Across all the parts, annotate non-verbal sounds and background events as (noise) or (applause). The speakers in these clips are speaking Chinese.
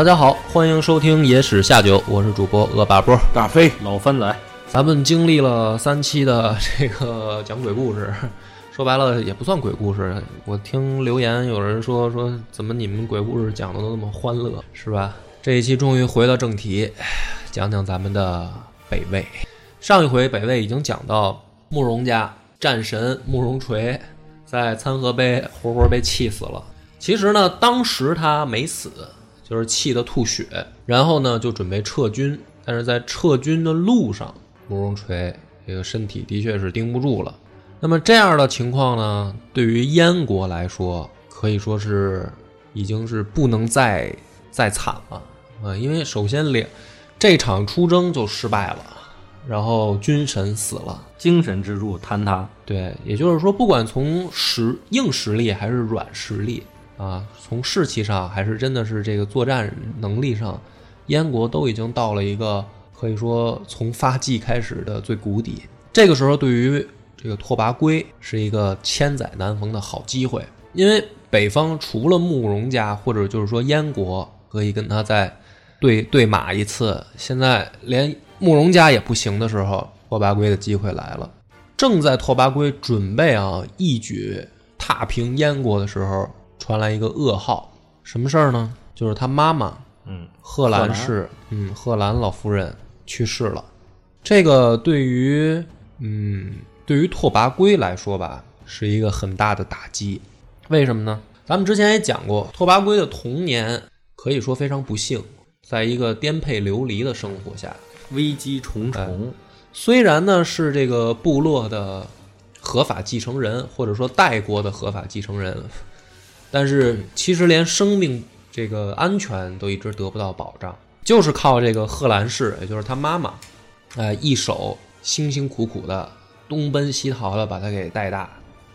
大家好，欢迎收听《野史下酒》，我是主播恶霸波大飞老番来。咱们经历了三期的这个讲鬼故事，(laughs) 说白了也不算鬼故事。我听留言有人说说，怎么你们鬼故事讲的都那么欢乐，是吧？这一期终于回到正题，(sighs) 讲讲咱们的北魏。上一回北魏已经讲到慕容家战神慕容垂在参合碑活活被气死了。其实呢，当时他没死。就是气得吐血，然后呢就准备撤军，但是在撤军的路上，慕容垂这个身体的确是盯不住了。那么这样的情况呢，对于燕国来说，可以说是已经是不能再再惨了啊！因为首先两这场出征就失败了，然后军神死了，精神支柱坍塌。对，也就是说，不管从实硬实力还是软实力。啊，从士气上还是真的是这个作战能力上，燕国都已经到了一个可以说从发迹开始的最谷底。这个时候，对于这个拓跋圭是一个千载难逢的好机会，因为北方除了慕容家或者就是说燕国可以跟他再对对马一次，现在连慕容家也不行的时候，拓跋圭的机会来了。正在拓跋圭准备啊一举踏平燕国的时候。传来一个噩耗，什么事儿呢？就是他妈妈，嗯，贺兰氏，嗯，贺兰老夫人去世了。这个对于，嗯，对于拓跋圭来说吧，是一个很大的打击。为什么呢？咱们之前也讲过，拓跋圭的童年可以说非常不幸，在一个颠沛流离的生活下，危机重重。虽然呢是这个部落的合法继承人，或者说代国的合法继承人。但是其实连生命这个安全都一直得不到保障，就是靠这个贺兰氏，也就是他妈妈，呃，一手辛辛苦苦的东奔西逃的把他给带大。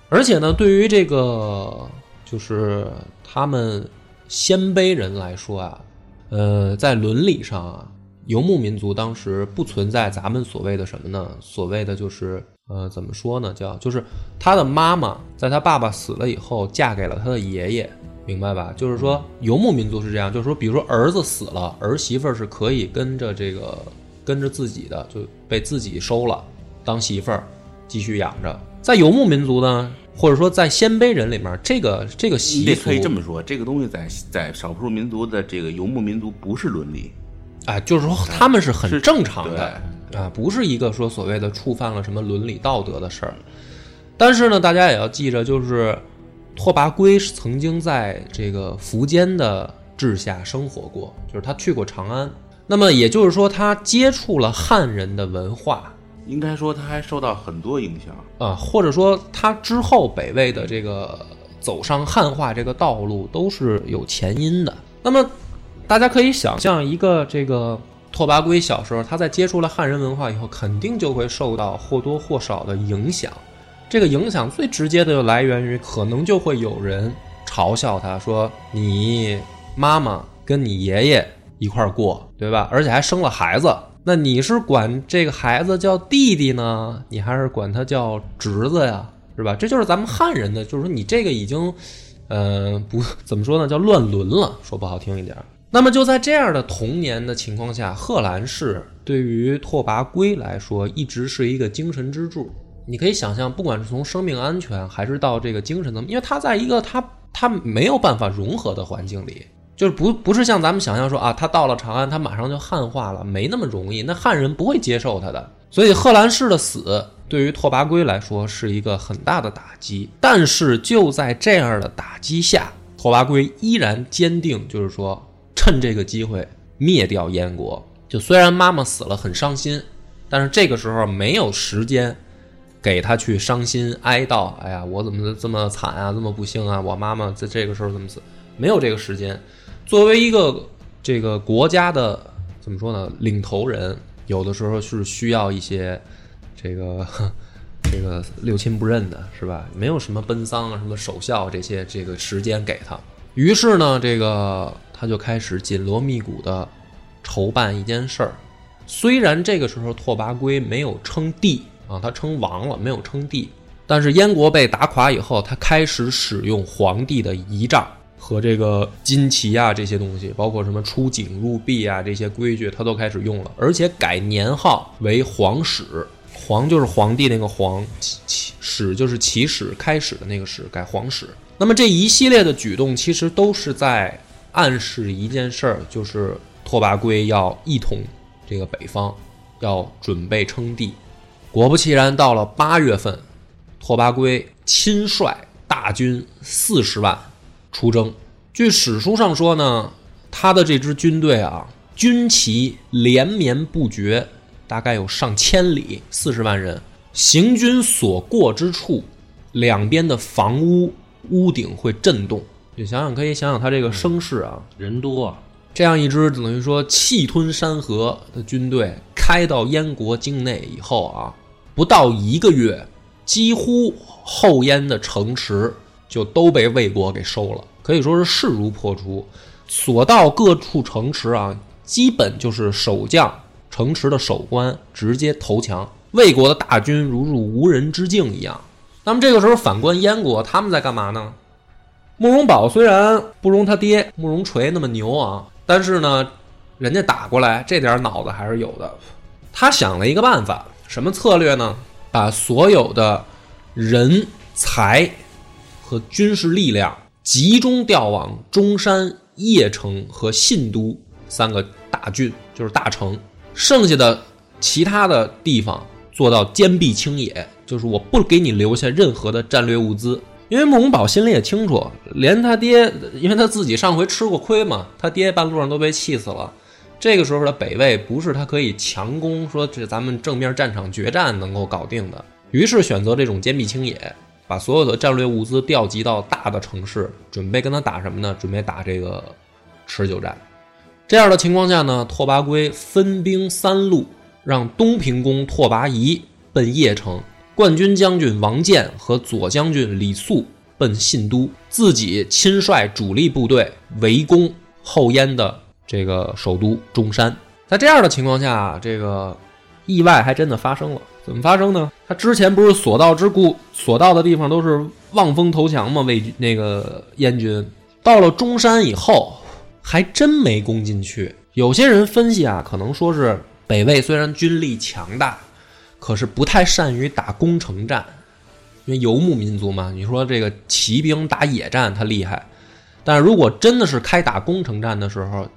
而且呢，对于这个就是他们鲜卑人来说啊，呃，在伦理上啊，游牧民族当时不存在咱们所谓的什么呢？所谓的就是。呃，怎么说呢？叫就是他的妈妈在他爸爸死了以后嫁给了他的爷爷，明白吧？就是说游牧民族是这样，就是说，比如说儿子死了，儿媳妇儿是可以跟着这个跟着自己的，就被自己收了当媳妇儿，继续养着。在游牧民族呢，或者说在鲜卑人里面，这个这个习俗可以这么说，这个东西在在少数民族的这个游牧民族不是伦理，哎，就是说他们是很正常的。啊，不是一个说所谓的触犯了什么伦理道德的事儿，但是呢，大家也要记着，就是拓跋圭曾经在这个苻坚的治下生活过，就是他去过长安，那么也就是说，他接触了汉人的文化，应该说他还受到很多影响啊，或者说他之后北魏的这个走上汉化这个道路都是有前因的。那么大家可以想象一个这个拓跋圭小时候，他在接触了汉人文化以后，肯定就会受到或多或少的影响。这个影响最直接的就来源于，可能就会有人嘲笑他说：“你妈妈跟你爷爷一块儿过，对吧？而且还生了孩子，那你是管这个孩子叫弟弟呢，你还是管他叫侄子呀？是吧？这就是咱们汉人的，就是说你这个已经，呃，不怎么说呢，叫乱伦了，说不好听一点。那么就在这样的童年的情况下，贺兰氏对于拓跋圭来说一直是一个精神支柱。你可以想象，不管是从生命安全还是到这个精神层面，因为他在一个他他没有办法融合的环境里，就是不不是像咱们想象说啊，他到了长安，他马上就汉化了，没那么容易。那汉人不会接受他的，所以贺兰氏的死对于拓跋圭来说是一个很大的打击。但是就在这样的打击下，拓跋圭依然坚定，就是说。趁这个机会灭掉燕国，就虽然妈妈死了很伤心，但是这个时候没有时间给他去伤心哀悼。哎呀，我怎么这么惨啊，这么不幸啊！我妈妈在这个时候怎么死？没有这个时间。作为一个这个国家的怎么说呢？领头人，有的时候是需要一些这个这个六亲不认的，是吧？没有什么奔丧啊，什么守孝这些这个时间给他。于是呢，这个。他就开始紧锣密鼓的筹办一件事儿。虽然这个时候拓跋圭没有称帝啊，他称王了，没有称帝。但是燕国被打垮以后，他开始使用皇帝的仪仗和这个金旗啊这些东西，包括什么出警入闭啊这些规矩，他都开始用了，而且改年号为皇始。皇就是皇帝那个皇，始就是起始开始的那个始，改皇始。那么这一系列的举动，其实都是在。暗示一件事儿，就是拓跋圭要一统这个北方，要准备称帝。果不其然，到了八月份，拓跋圭亲率大军四十万出征。据史书上说呢，他的这支军队啊，军旗连绵不绝，大概有上千里，四十万人行军所过之处，两边的房屋屋顶会震动。你想想，可以想想他这个声势啊，人多，啊这样一支等于说气吞山河的军队开到燕国境内以后啊，不到一个月，几乎后燕的城池就都被魏国给收了，可以说是势如破竹。所到各处城池啊，基本就是守将、城池的守关直接投降，魏国的大军如入无人之境一样。那么这个时候，反观燕国，他们在干嘛呢？慕容宝虽然不容他爹慕容垂那么牛啊，但是呢，人家打过来这点脑子还是有的。他想了一个办法，什么策略呢？把所有的人才和军事力量集中调往中山、邺城和信都三个大郡，就是大城，剩下的其他的地方做到坚壁清野，就是我不给你留下任何的战略物资。因为慕容宝心里也清楚，连他爹，因为他自己上回吃过亏嘛，他爹半路上都被气死了。这个时候的北魏不是他可以强攻，说这咱们正面战场决战能够搞定的。于是选择这种坚壁清野，把所有的战略物资调集到大的城市，准备跟他打什么呢？准备打这个持久战。这样的情况下呢，拓跋圭分兵三路，让东平公拓跋仪奔邺城。冠军将军王建和左将军李肃奔信都，自己亲率主力部队围攻后燕的这个首都中山。在这样的情况下，这个意外还真的发生了。怎么发生呢？他之前不是所到之故，所到的地方都是望风投降吗？魏那个燕军到了中山以后，还真没攻进去。有些人分析啊，可能说是北魏虽然军力强大。可是不太善于打攻城战，因为游牧民族嘛。你说这个骑兵打野战，他厉害，但是如果真的是开打攻城战的时候，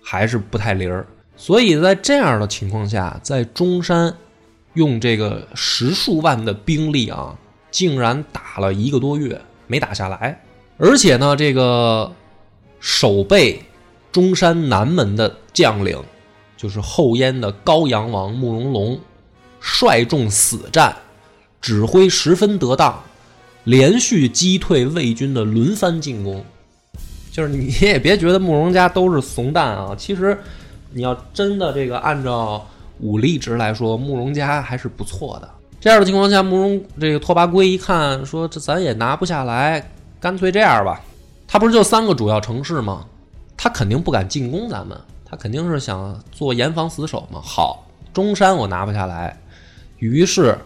还是不太灵儿。所以在这样的情况下，在中山用这个十数万的兵力啊，竟然打了一个多月没打下来，而且呢，这个守备中山南门的将领，就是后燕的高阳王慕容龙。率众死战，指挥十分得当，连续击退魏军的轮番进攻。就是你也别觉得慕容家都是怂蛋啊，其实你要真的这个按照武力值来说，慕容家还是不错的。这样的情况下，慕容这个拓跋圭一看说这咱也拿不下来，干脆这样吧，他不是就三个主要城市吗？他肯定不敢进攻咱们，他肯定是想做严防死守嘛。好，中山我拿不下来，于是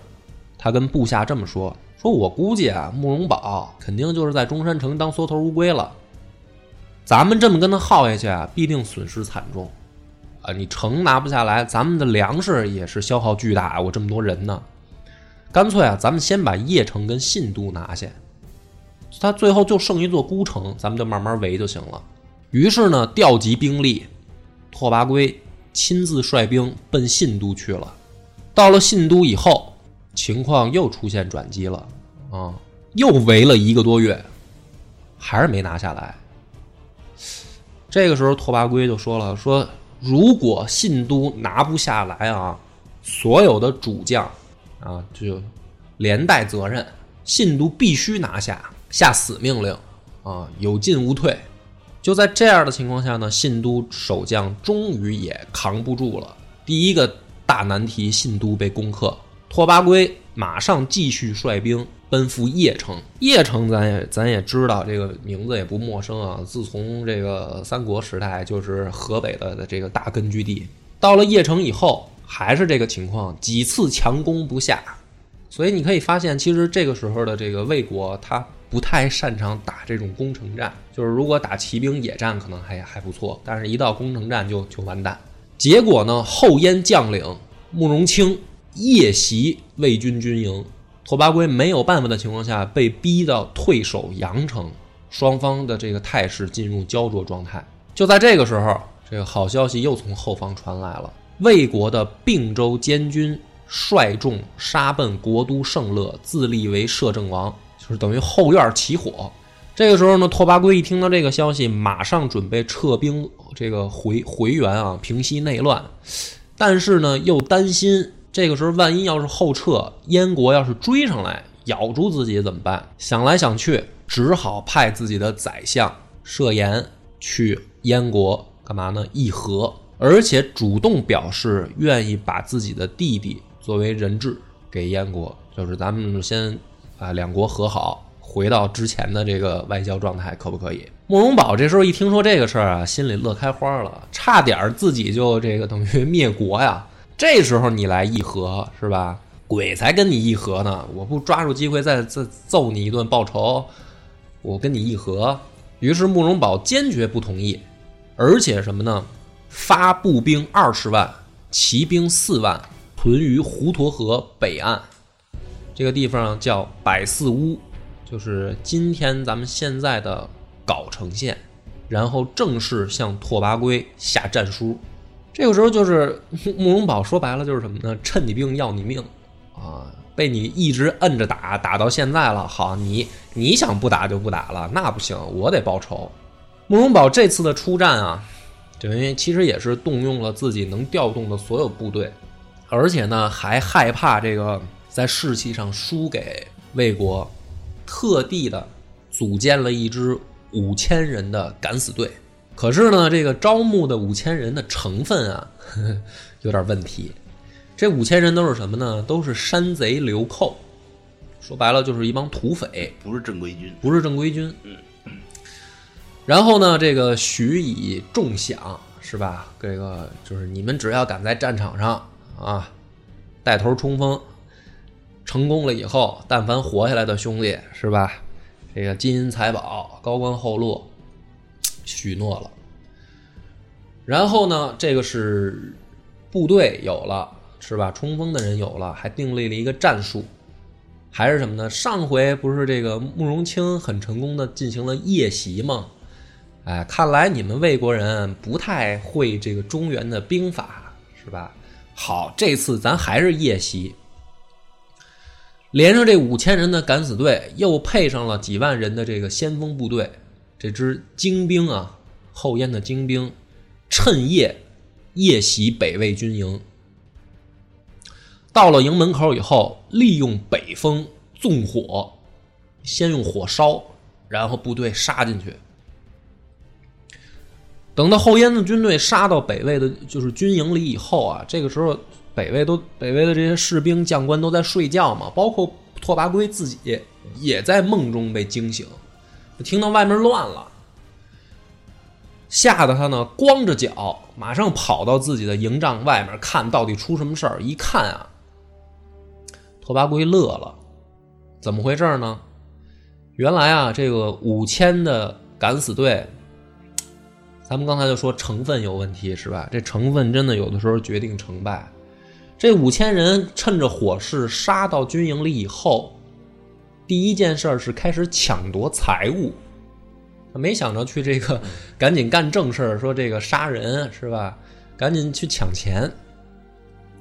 他跟部下这么说：说我估计啊，慕容宝肯定就是在中山城当缩头乌龟了。咱们这么跟他耗下去啊，必定损失惨重啊！你城拿不下来，咱们的粮食也是消耗巨大。我这么多人呢，干脆啊，咱们先把邺城跟信都拿下，他最后就剩一座孤城，咱们就慢慢围就行了。于是呢，调集兵力，拓跋圭亲自率兵奔信都去了。到了信都以后，情况又出现转机了啊！又围了一个多月，还是没拿下来。这个时候，拓跋圭就说了：“说如果信都拿不下来啊，所有的主将啊就连带责任，信都必须拿下，下死命令啊，有进无退。”就在这样的情况下呢，信都守将终于也扛不住了。第一个大难题，信都被攻克，拓跋圭马上继续率兵。奔赴邺城，邺城咱也咱也知道，这个名字也不陌生啊。自从这个三国时代，就是河北的这个大根据地。到了邺城以后，还是这个情况，几次强攻不下。所以你可以发现，其实这个时候的这个魏国，他不太擅长打这种攻城战。就是如果打骑兵野战，可能还还不错，但是一到攻城战就就完蛋。结果呢，后燕将领慕容清夜袭魏军军营。拓跋圭没有办法的情况下，被逼到退守阳城，双方的这个态势进入焦灼状态。就在这个时候，这个好消息又从后方传来了：魏国的并州监军率众杀奔国都盛乐，自立为摄政王，就是等于后院起火。这个时候呢，拓跋圭一听到这个消息，马上准备撤兵，这个回回援啊，平息内乱。但是呢，又担心。这个时候，万一要是后撤，燕国要是追上来咬住自己怎么办？想来想去，只好派自己的宰相设言去燕国干嘛呢？议和，而且主动表示愿意把自己的弟弟作为人质给燕国，就是咱们先啊两国和好，回到之前的这个外交状态，可不可以？慕容宝这时候一听说这个事儿啊，心里乐开花了，差点自己就这个等于灭国呀。这时候你来议和是吧？鬼才跟你议和呢！我不抓住机会再再揍你一顿报仇，我跟你议和。于是慕容宝坚决不同意，而且什么呢？发步兵二十万，骑兵四万，屯于滹沱河北岸，这个地方叫百寺屋，就是今天咱们现在的藁城县，然后正式向拓跋圭下战书。这个时候就是 (laughs) 慕容宝说白了就是什么呢？趁你病要你命，啊，被你一直摁着打，打到现在了。好，你你想不打就不打了，那不行，我得报仇。慕容宝这次的出战啊，等于其实也是动用了自己能调动的所有部队，而且呢还害怕这个在士气上输给魏国，特地的组建了一支五千人的敢死队。可是呢，这个招募的五千人的成分啊，呵 (laughs) 呵有点问题。这五千人都是什么呢？都是山贼流寇，说白了就是一帮土匪，不是正规军，不是正规军。嗯。然后呢，这个许以重赏，是吧？这个就是你们只要敢在战场上啊带头冲锋，成功了以后，但凡活下来的兄弟，是吧？这个金银财宝、高官厚禄。许诺了，然后呢？这个是部队有了，是吧？冲锋的人有了，还订立了一个战术，还是什么呢？上回不是这个慕容清很成功的进行了夜袭吗？哎，看来你们魏国人不太会这个中原的兵法，是吧？好，这次咱还是夜袭，连上这五千人的敢死队，又配上了几万人的这个先锋部队。这支精兵啊，后燕的精兵，趁夜夜袭北魏军营。到了营门口以后，利用北风纵火，先用火烧，然后部队杀进去。等到后燕的军队杀到北魏的，就是军营里以后啊，这个时候北魏都北魏的这些士兵将官都在睡觉嘛，包括拓跋圭自己也在梦中被惊醒，听到外面乱了，吓得他呢光着脚，马上跑到自己的营帐外面看到底出什么事儿。一看啊，拓跋圭乐了，怎么回事呢？原来啊，这个五千的敢死队。咱们刚才就说成分有问题是吧？这成分真的有的时候决定成败。这五千人趁着火势杀到军营里以后，第一件事是开始抢夺财物。他没想着去这个 (laughs) 赶紧干正事儿，说这个杀人是吧？赶紧去抢钱。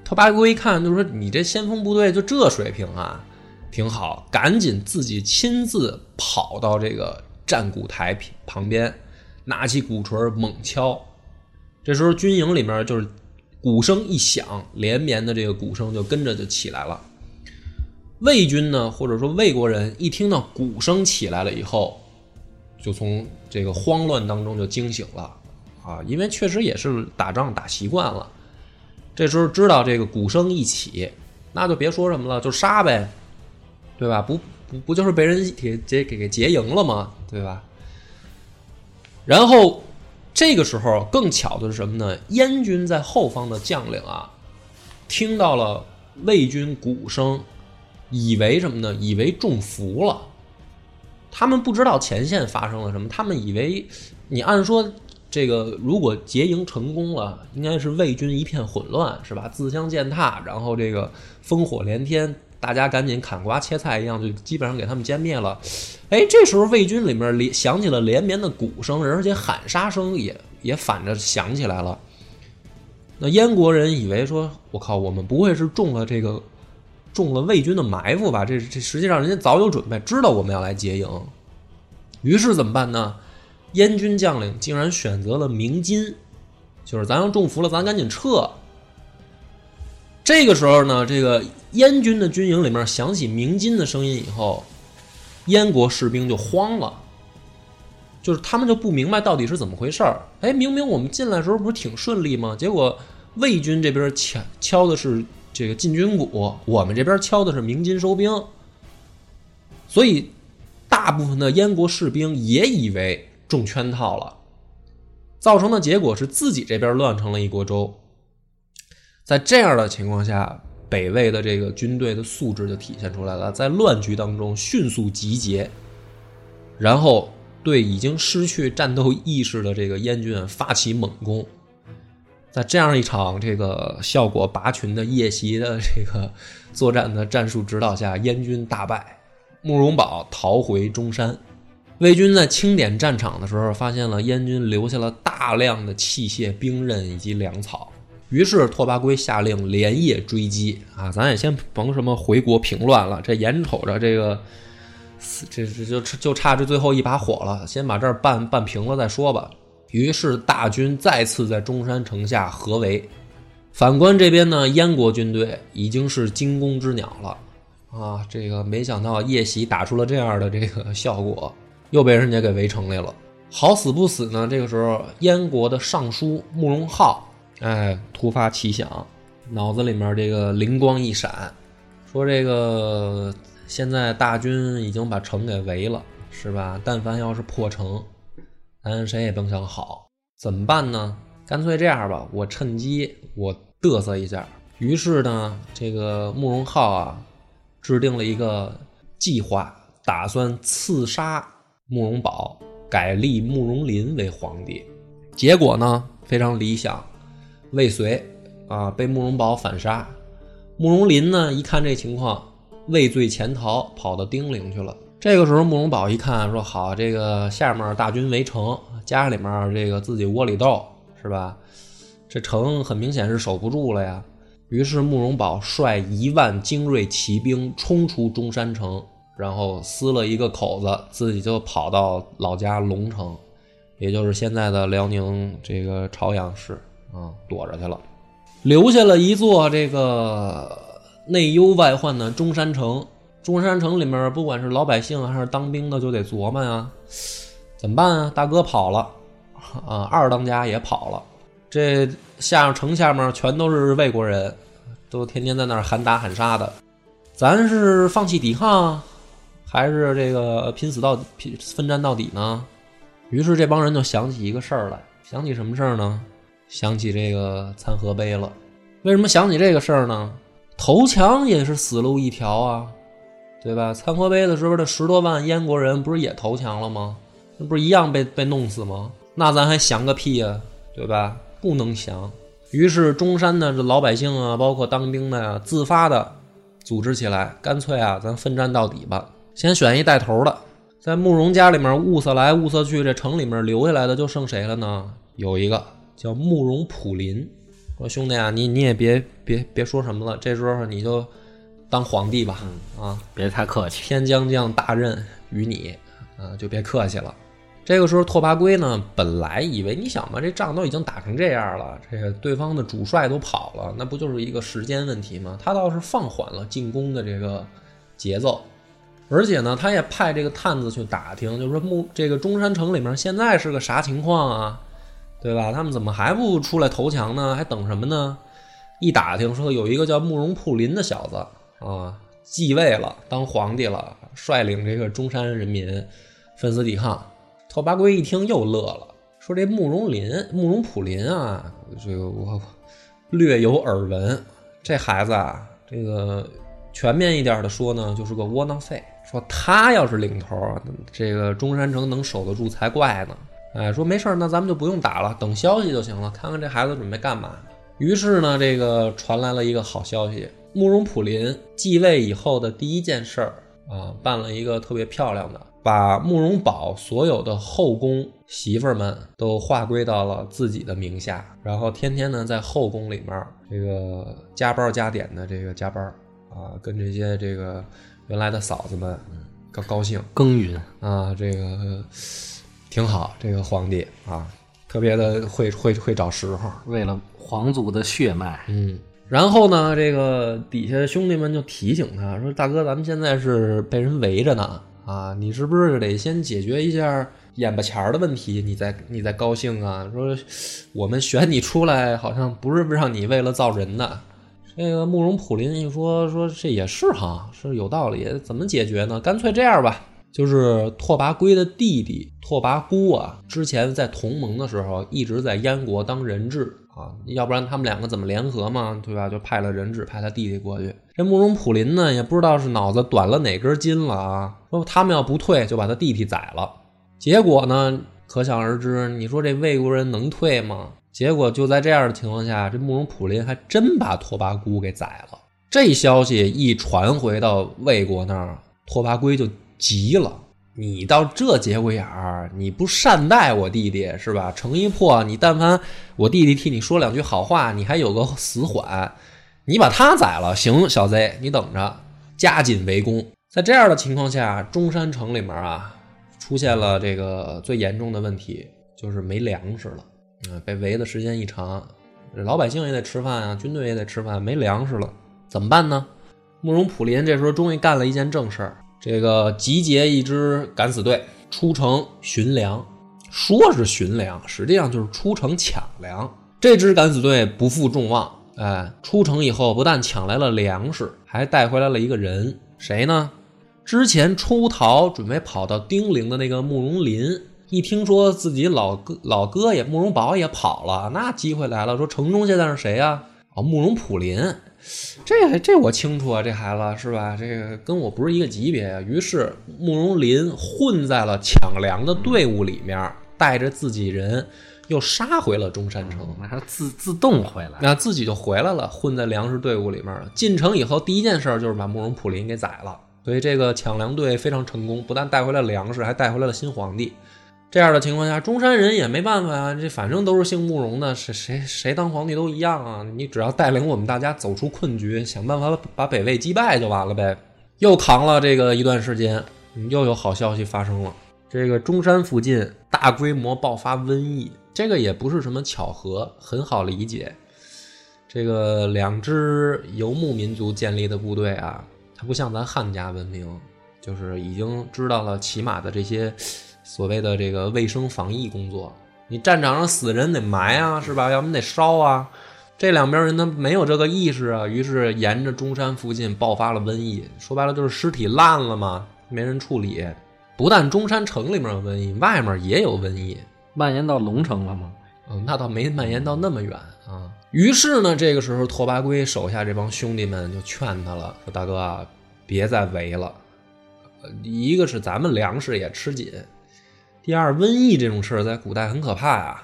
拓跋圭一看，就说：“你这先锋部队就这水平啊，挺好。”赶紧自己亲自跑到这个战鼓台旁边。拿起鼓槌猛敲，这时候军营里面就是鼓声一响，连绵的这个鼓声就跟着就起来了。魏军呢，或者说魏国人一听到鼓声起来了以后，就从这个慌乱当中就惊醒了啊，因为确实也是打仗打习惯了。这时候知道这个鼓声一起，那就别说什么了，就杀呗，对吧？不不不就是被人给给给给劫营了吗？对吧？然后，这个时候更巧的是什么呢？燕军在后方的将领啊，听到了魏军鼓声，以为什么呢？以为中伏了。他们不知道前线发生了什么，他们以为你按说这个如果劫营成功了，应该是魏军一片混乱，是吧？自相践踏，然后这个烽火连天。大家赶紧砍瓜切菜一样，就基本上给他们歼灭了。哎，这时候魏军里面连响起了连绵的鼓声，而且喊杀声也也反着响起来了。那燕国人以为说：“我靠，我们不会是中了这个中了魏军的埋伏吧？”这这实际上人家早有准备，知道我们要来劫营。于是怎么办呢？燕军将领竟然选择了鸣金，就是咱要中伏了，咱赶紧撤。这个时候呢，这个燕军的军营里面响起鸣金的声音以后，燕国士兵就慌了，就是他们就不明白到底是怎么回事儿。哎，明明我们进来的时候不是挺顺利吗？结果魏军这边敲敲的是这个进军鼓，我们这边敲的是鸣金收兵，所以大部分的燕国士兵也以为中圈套了，造成的结果是自己这边乱成了一锅粥。在这样的情况下，北魏的这个军队的素质就体现出来了，在乱局当中迅速集结，然后对已经失去战斗意识的这个燕军发起猛攻。在这样一场这个效果拔群的夜袭的这个作战的战术指导下，燕军大败，慕容宝逃回中山。魏军在清点战场的时候，发现了燕军留下了大量的器械、兵刃以及粮草。于是拓跋圭下令连夜追击啊！咱也先甭什么回国平乱了，这眼瞅着这个，这这就就差这最后一把火了，先把这儿办办平了再说吧。于是大军再次在中山城下合围。反观这边呢，燕国军队已经是惊弓之鸟了啊！这个没想到夜袭打出了这样的这个效果，又被人家给围城来了。好死不死呢，这个时候燕国的尚书慕容浩。哎，突发奇想，脑子里面这个灵光一闪，说这个现在大军已经把城给围了，是吧？但凡要是破城，咱谁也甭想好。怎么办呢？干脆这样吧，我趁机我嘚瑟一下。于是呢，这个慕容浩啊，制定了一个计划，打算刺杀慕容宝，改立慕容林为皇帝。结果呢，非常理想。未遂，啊，被慕容宝反杀。慕容林呢，一看这情况，畏罪潜逃，跑到丁陵去了。这个时候，慕容宝一看，说：“好，这个下面大军围城，家里面这个自己窝里斗，是吧？这城很明显是守不住了呀。”于是，慕容宝率一万精锐骑兵冲出中山城，然后撕了一个口子，自己就跑到老家龙城，也就是现在的辽宁这个朝阳市。啊，躲着去了，留下了一座这个内忧外患的中山城。中山城里面，不管是老百姓还是当兵的，就得琢磨呀，怎么办啊？大哥跑了，啊，二当家也跑了。这下城下面全都是魏国人，都天天在那儿喊打喊杀的。咱是放弃抵抗，还是这个拼死到底、拼奋战到底呢？于是这帮人就想起一个事儿来，想起什么事儿呢？想起这个参合碑了。为什么想起这个事儿呢？投降也是死路一条啊，对吧？参合碑的时候，这十多万燕国人不是也投降了吗？那不是一样被被弄死吗？那咱还降个屁呀，对吧？不能降。于是中山的这老百姓啊，包括当兵的呀，自发的组织起来，干脆啊，咱奋战到底吧。先选一带头的，在慕容家里面物色来物色去，这城里面留下来的就剩谁了呢？有一个叫慕容普林。说兄弟啊，你你也别别别说什么了，这时候你就当皇帝吧，啊，别太客气。天将降大任于你，啊，就别客气了。这个时候，拓跋圭呢，本来以为你想嘛，这仗都已经打成这样了，这个对方的主帅都跑了，那不就是一个时间问题吗？他倒是放缓了进攻的这个节奏，而且呢，他也派这个探子去打听，就是说木这个中山城里面现在是个啥情况啊？对吧？他们怎么还不出来投降呢？还等什么呢？一打听说有一个叫慕容普林的小子啊，继位了，当皇帝了，率领这个中山人民奋死抵抗。拓跋圭一听又乐了，说这慕容林、慕容普林啊，这个我略有耳闻。这孩子啊，这个全面一点的说呢，就是个窝囊废。说他要是领头，这个中山城能守得住才怪呢。哎，说没事儿，那咱们就不用打了，等消息就行了。看看这孩子准备干嘛。于是呢，这个传来了一个好消息：慕容普林继位以后的第一件事儿啊，办了一个特别漂亮的，把慕容宝所有的后宫媳妇儿们都划归到了自己的名下，然后天天呢在后宫里面这个加班加点的这个加班啊，跟这些这个原来的嫂子们高高兴耕耘啊，这个。挺好，这个皇帝啊，特别的会会会找时候，为了皇族的血脉，嗯。然后呢，这个底下兄弟们就提醒他说：“大哥，咱们现在是被人围着呢，啊，你是不是得先解决一下眼巴前儿的问题，你再你再高兴啊？说我们选你出来，好像不是让你为了造人的。”这个慕容普林一说说这也是哈，是有道理，怎么解决呢？干脆这样吧。就是拓跋圭的弟弟拓跋孤啊，之前在同盟的时候一直在燕国当人质啊，要不然他们两个怎么联合嘛，对吧？就派了人质，派他弟弟过去。这慕容普林呢，也不知道是脑子短了哪根筋了啊，说他们要不退，就把他弟弟宰了。结果呢，可想而知，你说这魏国人能退吗？结果就在这样的情况下，这慕容普林还真把拓跋孤给宰了。这消息一传回到魏国那儿，拓跋圭就。急了，你到这节骨眼儿，你不善待我弟弟是吧？城一破，你但凡我弟弟替你说两句好话，你还有个死缓，你把他宰了，行，小贼，你等着，加紧围攻。在这样的情况下，中山城里面啊，出现了这个最严重的问题，就是没粮食了。嗯，被围的时间一长，老百姓也得吃饭啊，军队也得吃饭，没粮食了，怎么办呢？慕容普林这时候终于干了一件正事儿。这个集结一支敢死队出城寻粮，说是寻粮，实际上就是出城抢粮。这支敢死队不负众望，哎，出城以后不但抢来了粮食，还带回来了一个人，谁呢？之前出逃准备跑到丁陵的那个慕容林，一听说自己老哥老哥也慕容宝也跑了，那机会来了，说城中现在是谁呀？哦，慕容普林。这这我清楚啊，这孩子是吧？这个跟我不是一个级别啊。于是慕容林混在了抢粮的队伍里面，带着自己人又杀回了中山城，还自自动回来，那自己就回来了，混在粮食队伍里面了。进城以后，第一件事就是把慕容普林给宰了。所以这个抢粮队非常成功，不但带回了粮食，还带回来了新皇帝。这样的情况下，中山人也没办法啊，这反正都是姓慕容的，谁谁谁当皇帝都一样啊。你只要带领我们大家走出困局，想办法把北魏击败就完了呗。又扛了这个一段时间，又有好消息发生了。这个中山附近大规模爆发瘟疫，这个也不是什么巧合，很好理解。这个两支游牧民族建立的部队啊，它不像咱汉家文明，就是已经知道了起码的这些。所谓的这个卫生防疫工作，你战场上死人得埋啊，是吧？要么得烧啊。这两边人他没有这个意识啊，于是沿着中山附近爆发了瘟疫。说白了就是尸体烂了嘛，没人处理。不但中山城里面有瘟疫，外面也有瘟疫。蔓延到龙城了吗？嗯，那倒没蔓延到那么远啊。于是呢，这个时候拓跋圭手下这帮兄弟们就劝他了，说：“大哥啊，别再围了。呃一个是咱们粮食也吃紧，第二，瘟疫这种事儿在古代很可怕呀，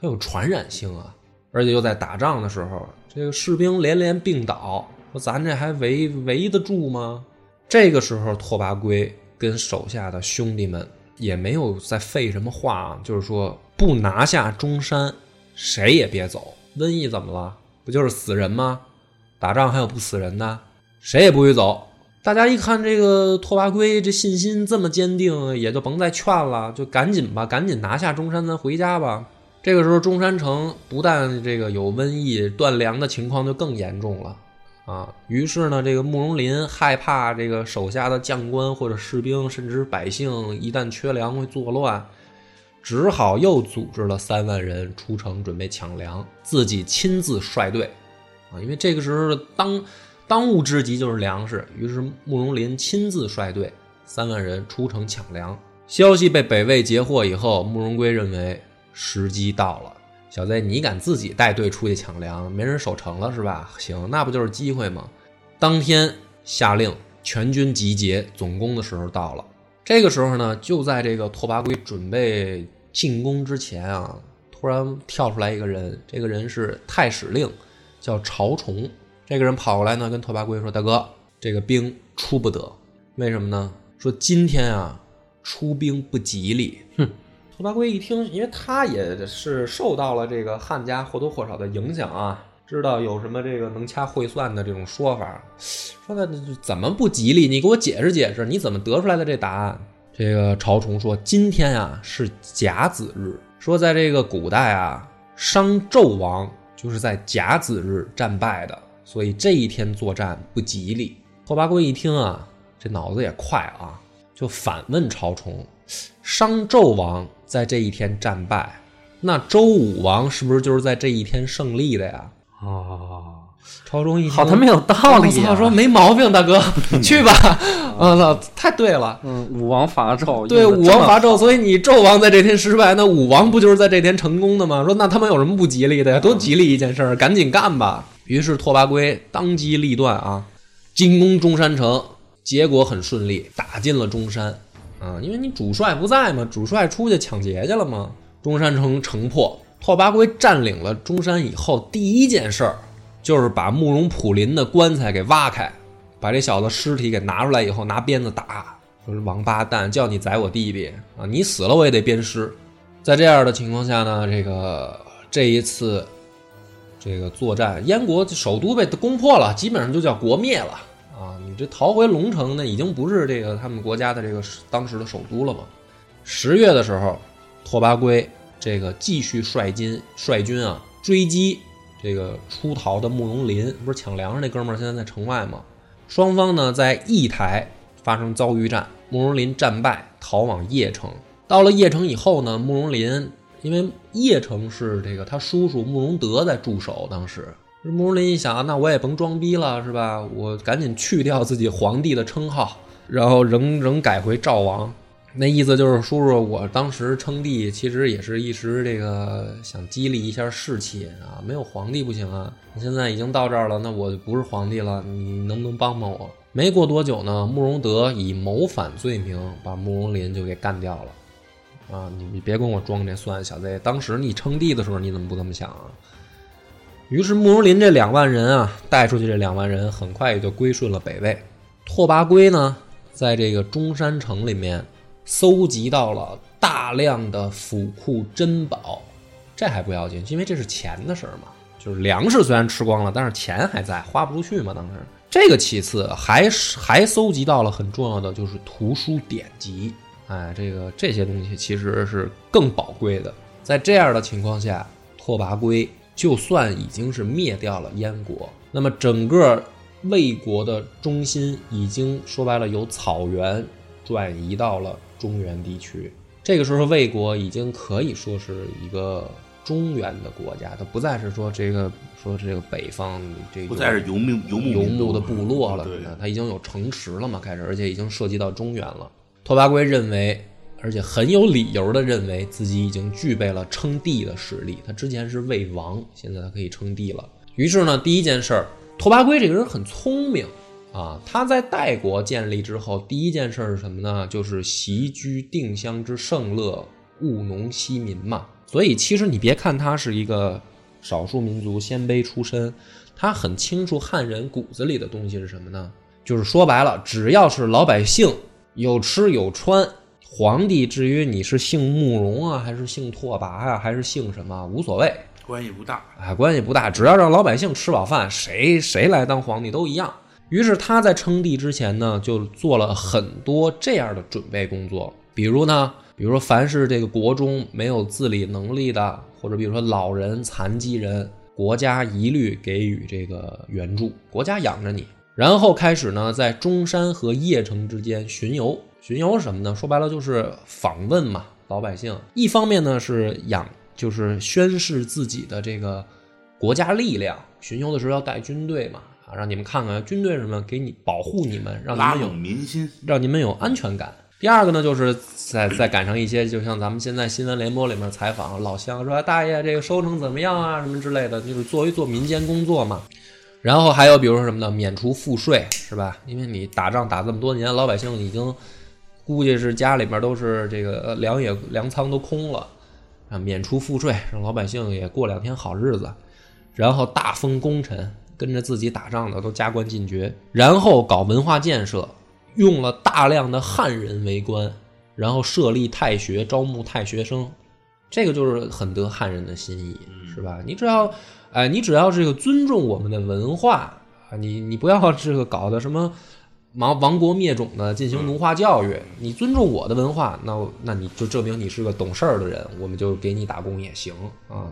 它有传染性啊，而且又在打仗的时候，这个士兵连连病倒，说咱这还围围得住吗？这个时候，拓跋圭跟手下的兄弟们也没有再废什么话啊，就是说不拿下中山，谁也别走。瘟疫怎么了？不就是死人吗？打仗还有不死人的，谁也不许走。大家一看这个拓跋圭这信心这么坚定，也就甭再劝了，就赶紧吧，赶紧拿下中山，咱回家吧。这个时候，中山城不但这个有瘟疫断粮的情况就更严重了啊。于是呢，这个慕容林害怕这个手下的将官或者士兵，甚至百姓一旦缺粮会作乱，只好又组织了三万人出城准备抢粮，自己亲自率队啊。因为这个时候当当务之急就是粮食，于是慕容林亲自率队三万人出城抢粮。消息被北魏截获以后，慕容圭认为时机到了。小子，你敢自己带队出去抢粮，没人守城了是吧？行，那不就是机会吗？当天下令全军集结总攻的时候到了。这个时候呢，就在这个拓跋圭准备进攻之前啊，突然跳出来一个人，这个人是太史令，叫曹崇。这个人跑过来呢，跟拓跋圭说：“大哥，这个兵出不得，为什么呢？说今天啊，出兵不吉利。”哼。拓跋圭一听，因为他也是受到了这个汉家或多或少的影响啊，知道有什么这个能掐会算的这种说法，说那怎么不吉利？你给我解释解释，你怎么得出来的这答案？这个曹崇说，今天啊是甲子日，说在这个古代啊，商纣王就是在甲子日战败的，所以这一天作战不吉利。拓跋圭一听啊，这脑子也快啊，就反问朝崇。商纣王在这一天战败，那周武王是不是就是在这一天胜利的呀？哦，朝中一听，好他妈有道理啊！我操说没毛病，大哥，(laughs) 去吧！我操，太对了。嗯，武王伐纣，对，武王伐纣，所以你纣王在这天失败，那武王不就是在这天成功的吗？说那他妈有什么不吉利的呀？多吉利一件事儿，赶紧干吧！于是拓跋圭当机立断啊，进攻中山城，结果很顺利，打进了中山啊。因为你主帅不在嘛，主帅出去抢劫去了嘛。中山城城破，拓跋圭占领了中山以后，第一件事儿就是把慕容普林的棺材给挖开，把这小子尸体给拿出来以后，拿鞭子打。说是王八蛋，叫你宰我弟弟啊！你死了我也得鞭尸。在这样的情况下呢，这个这一次这个作战，燕国首都被攻破了，基本上就叫国灭了啊！你这逃回龙城呢，已经不是这个他们国家的这个当时的首都了嘛。十月的时候，拓跋圭这个继续率军率军啊追击这个出逃的慕容林，不是抢粮食那哥们儿现在在城外吗？双方呢在义台发生遭遇战，慕容林战败，逃往邺城。到了邺城以后呢，慕容林因为邺城是这个他叔叔慕容德在驻守，当时慕容林一想，那我也甭装逼了，是吧？我赶紧去掉自己皇帝的称号，然后仍仍改回赵王。那意思就是，叔叔，我当时称帝，其实也是一时这个想激励一下士气啊，没有皇帝不行啊。现在已经到这儿了，那我就不是皇帝了，你能不能帮帮我？没过多久呢，慕容德以谋反罪名把慕容林就给干掉了。啊，你你别跟我装这蒜，小子！当时你称帝的时候，你怎么不这么想啊？于是慕容林这两万人啊，带出去这两万人，很快也就归顺了北魏。拓跋圭呢，在这个中山城里面搜集到了大量的府库珍宝，这还不要紧，因为这是钱的事儿嘛。就是粮食虽然吃光了，但是钱还在，花不出去嘛。当时这个其次，还是还搜集到了很重要的就是图书典籍。哎，这个这些东西其实是更宝贵的。在这样的情况下，拓跋圭就算已经是灭掉了燕国，那么整个魏国的中心已经说白了由草原转移到了中原地区。这个时候魏国已经可以说是一个中原的国家，它不再是说这个说这个北方这个不再是游牧游牧游牧的部落了，对，它已经有城池了嘛，开始，而且已经涉及到中原了。拓跋圭认为，而且很有理由的认为自己已经具备了称帝的实力。他之前是魏王，现在他可以称帝了。于是呢，第一件事儿，拓跋圭这个人很聪明啊。他在代国建立之后，第一件事是什么呢？就是习居定襄之盛乐，务农息民嘛。所以其实你别看他是一个少数民族鲜卑出身，他很清楚汉人骨子里的东西是什么呢？就是说白了，只要是老百姓有吃有穿，皇帝至于你是姓慕容啊，还是姓拓跋呀、还是姓什么，无所谓，关系不大。哎，关系不大，只要让老百姓吃饱饭，谁谁来当皇帝都一样。于是他在称帝之前呢，就做了很多这样的准备工作，比如呢，比如说凡是这个国中没有自理能力的，或者比如说老人、残疾人，国家一律给予这个援助，国家养着你。然后开始呢，在中山和邺城之间巡游。巡游是什么呢？说白了就是访问嘛，老百姓。一方面呢是养，就是宣示自己的这个国家力量。巡游的时候要带军队嘛，啊，让你们看看军队什么，给你保护你们，让你拉们有拢民心，让你们有安全感。第二个呢，就是再再赶上一些，就像咱们现在新闻联播里面采访老乡说，大爷这个收成怎么样啊，什么之类的，就是做一做民间工作嘛。然后还有比如说什么呢？免除赋税是吧？因为你打仗打这么多年，老百姓已经估计是家里面都是这个粮也粮仓都空了啊，免除赋税，让老百姓也过两天好日子。然后大封功臣，跟着自己打仗的都加官进爵，然后搞文化建设，用了大量的汉人为官，然后设立太学，招募太学生，这个就是很得汉人的心意，是吧？你只要，哎，你只要这个尊重我们的文化啊，你你不要这个搞的什么亡亡国灭种的，进行奴化教育，你尊重我的文化，那我那你就证明你是个懂事儿的人，我们就给你打工也行啊。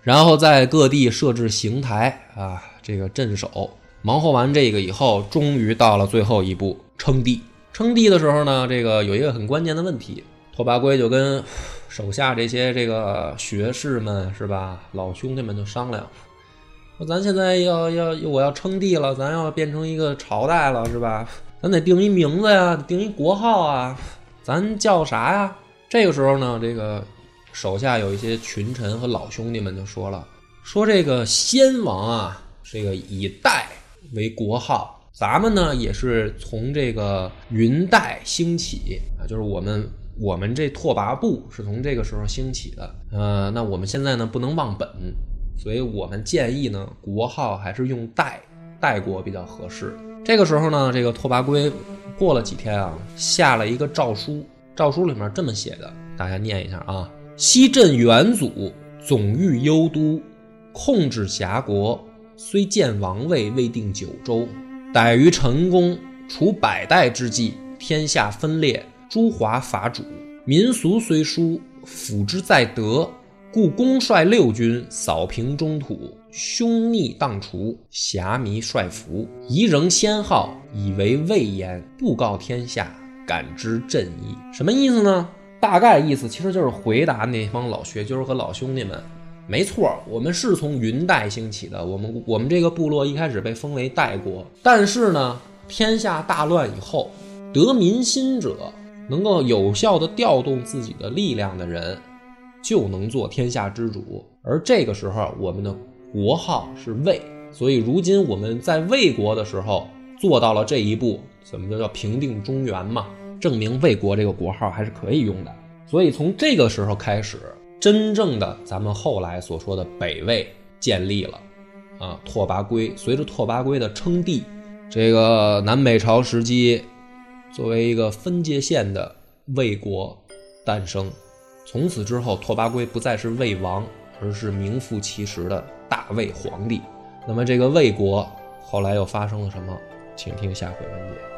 然后在各地设置刑台啊，这个镇守。忙活完这个以后，终于到了最后一步，称帝。称帝的时候呢，这个有一个很关键的问题，拓跋圭就跟手下这些这个学士们是吧，老兄弟们就商量，说咱现在要要我要称帝了，咱要变成一个朝代了是吧？咱得定一名字呀，定一国号啊，咱叫啥呀？这个时候呢，这个手下有一些群臣和老兄弟们就说了，说这个先王啊，这个以代为国号，咱们呢也是从这个云代兴起啊，就是我们我们这拓跋部是从这个时候兴起的。呃，那我们现在呢不能忘本，所以我们建议呢国号还是用代代国比较合适。这个时候呢，这个拓跋圭过了几天啊，下了一个诏书，诏书里面这么写的，大家念一下啊：西镇元祖总御幽都，控制辖国，虽建王位，未定九州。逮于陈宫，除百代之际，天下分裂，诸华伐主，民俗虽殊，辅之在德。故公率六军扫平中土，凶逆荡除，侠迷率服，宜仍先号，以为魏焉，布告天下，感之朕意。什么意思呢？大概意思其实就是回答那帮老学究和老兄弟们。没错，我们是从云代兴起的，我们我们这个部落一开始被封为代国，但是呢，天下大乱以后，得民心者，能够有效的调动自己的力量的人。就能做天下之主。而这个时候，我们的国号是魏，所以如今我们在魏国的时候做到了这一步，怎么就叫平定中原嘛？证明魏国这个国号还是可以用的。所以从这个时候开始，真正的咱们后来所说的北魏建立了。啊，拓跋圭随着拓跋圭的称帝，这个南北朝时期作为一个分界线的魏国诞生。从此之后，拓跋圭不再是魏王，而是名副其实的大魏皇帝。那么，这个魏国后来又发生了什么？请听下回分解。